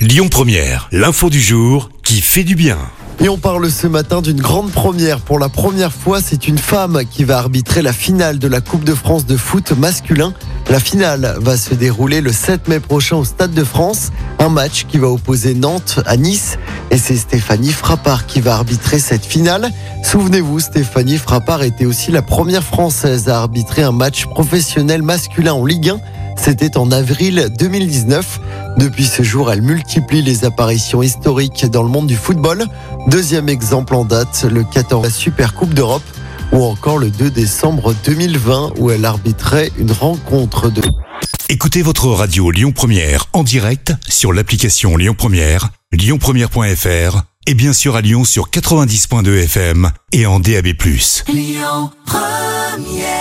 Lyon Première, l'info du jour qui fait du bien. Et on parle ce matin d'une grande première. Pour la première fois, c'est une femme qui va arbitrer la finale de la Coupe de France de foot masculin. La finale va se dérouler le 7 mai prochain au Stade de France. Un match qui va opposer Nantes à Nice. Et c'est Stéphanie Frappard qui va arbitrer cette finale. Souvenez-vous, Stéphanie Frappard était aussi la première française à arbitrer un match professionnel masculin en Ligue 1. C'était en avril 2019. Depuis ce jour, elle multiplie les apparitions historiques dans le monde du football. Deuxième exemple en date, le 14 la Super Coupe d'Europe ou encore le 2 décembre 2020 où elle arbitrait une rencontre de... Écoutez votre radio Lyon Première en direct sur l'application Lyon Première, lyonpremière.fr et bien sûr à Lyon sur 90.2 FM et en DAB+. Lyon Première